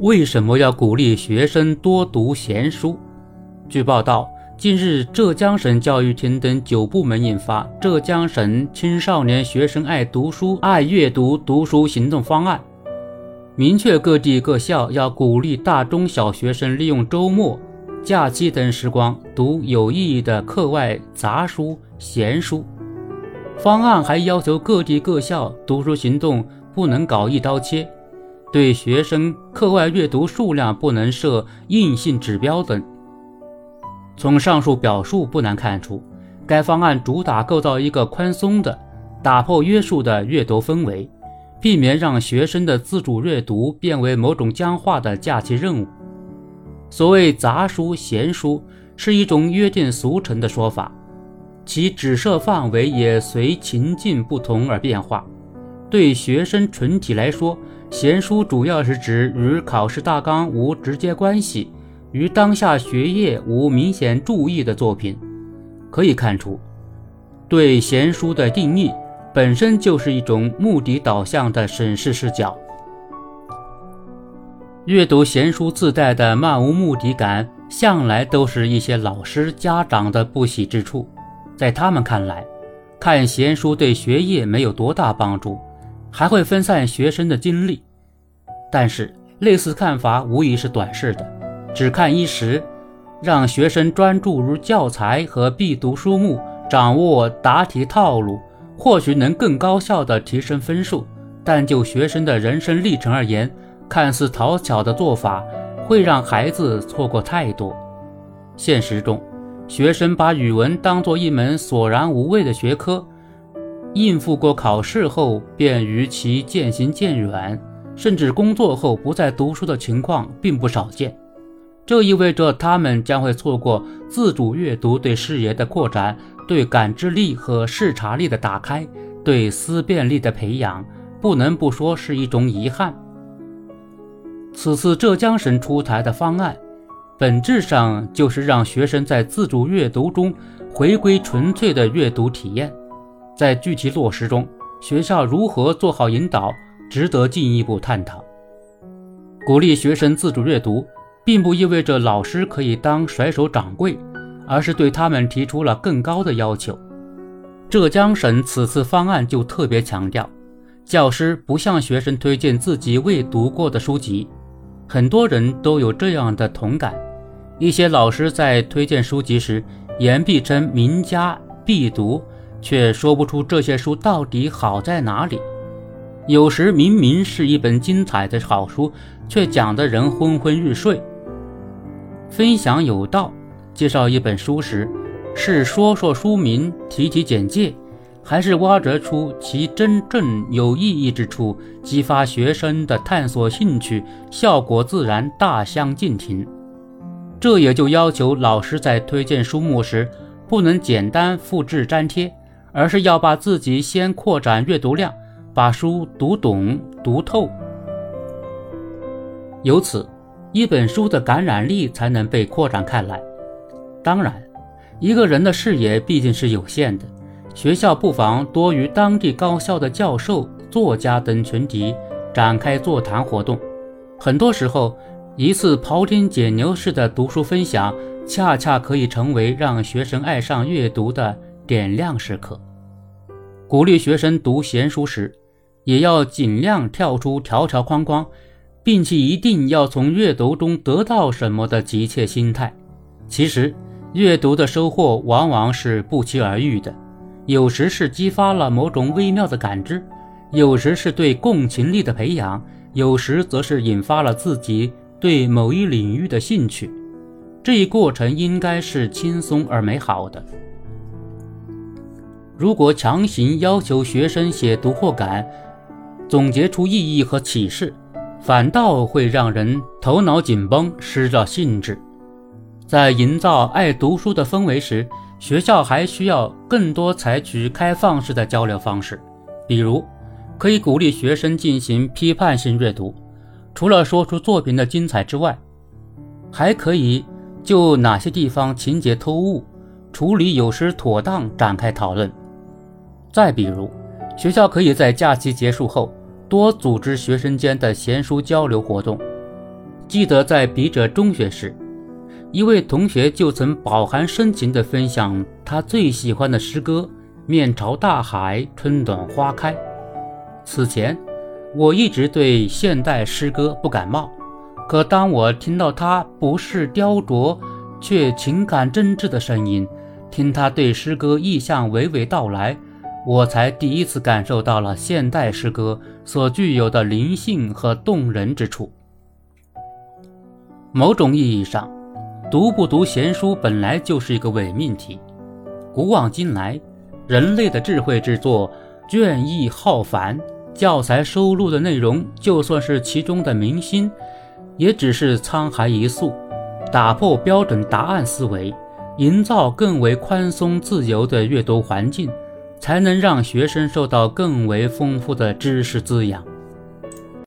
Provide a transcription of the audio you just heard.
为什么要鼓励学生多读闲书？据报道，近日浙江省教育厅等九部门印发《浙江省青少年学生爱读书、爱阅读读书行动方案》，明确各地各校要鼓励大中小学生利用周末、假期等时光读有意义的课外杂书、闲书。方案还要求各地各校读书行动不能搞一刀切，对学生课外阅读数量不能设硬性指标等。从上述表述不难看出，该方案主打构造一个宽松的、打破约束的阅读氛围，避免让学生的自主阅读变为某种僵化的假期任务。所谓杂书、闲书，是一种约定俗成的说法。其指涉范围也随情境不同而变化。对学生群体来说，闲书主要是指与考试大纲无直接关系、与当下学业无明显注意的作品。可以看出，对闲书的定义本身就是一种目的导向的审视视角。阅读闲书自带的漫无目的感，向来都是一些老师、家长的不喜之处。在他们看来，看闲书对学业没有多大帮助，还会分散学生的精力。但是，类似看法无疑是短视的，只看一时，让学生专注于教材和必读书目，掌握答题套路，或许能更高效地提升分数。但就学生的人生历程而言，看似讨巧的做法，会让孩子错过太多。现实中，学生把语文当作一门索然无味的学科，应付过考试后便与其渐行渐远，甚至工作后不再读书的情况并不少见。这意味着他们将会错过自主阅读对视野的扩展、对感知力和视察力的打开、对思辨力的培养，不能不说是一种遗憾。此次浙江省出台的方案。本质上就是让学生在自主阅读中回归纯粹的阅读体验，在具体落实中，学校如何做好引导，值得进一步探讨。鼓励学生自主阅读，并不意味着老师可以当甩手掌柜，而是对他们提出了更高的要求。浙江省此次方案就特别强调，教师不向学生推荐自己未读过的书籍，很多人都有这样的同感。一些老师在推荐书籍时，言必称名家必读，却说不出这些书到底好在哪里。有时明明是一本精彩的好书，却讲得人昏昏欲睡。分享有道，介绍一本书时，是说说书名、提提简介，还是挖掘出其真正有意义之处，激发学生的探索兴趣，效果自然大相径庭。这也就要求老师在推荐书目时，不能简单复制粘贴，而是要把自己先扩展阅读量，把书读懂读透。由此，一本书的感染力才能被扩展开来。当然，一个人的视野毕竟是有限的，学校不妨多与当地高校的教授、作家等群体展开座谈活动。很多时候。一次庖丁解牛式的读书分享，恰恰可以成为让学生爱上阅读的点亮时刻。鼓励学生读闲书时，也要尽量跳出条条框框，并且一定要从阅读中得到什么的急切心态。其实，阅读的收获往往是不期而遇的，有时是激发了某种微妙的感知，有时是对共情力的培养，有时则是引发了自己。对某一领域的兴趣，这一过程应该是轻松而美好的。如果强行要求学生写读后感，总结出意义和启示，反倒会让人头脑紧绷，失了兴致。在营造爱读书的氛围时，学校还需要更多采取开放式的交流方式，比如可以鼓励学生进行批判性阅读。除了说出作品的精彩之外，还可以就哪些地方情节突兀、处理有失妥当展开讨论。再比如，学校可以在假期结束后多组织学生间的闲书交流活动，记得在笔者中学时，一位同学就曾饱含深情地分享他最喜欢的诗歌《面朝大海，春暖花开》。此前，我一直对现代诗歌不感冒，可当我听到他不是雕琢却情感真挚的声音，听他对诗歌意象娓娓道来，我才第一次感受到了现代诗歌所具有的灵性和动人之处。某种意义上，读不读闲书本来就是一个伪命题。古往今来，人类的智慧之作卷弋浩繁，教材收录的内容就算是其中的明星，也只是沧海一粟。打破标准答案思维，营造更为宽松自由的阅读环境，才能让学生受到更为丰富的知识滋养。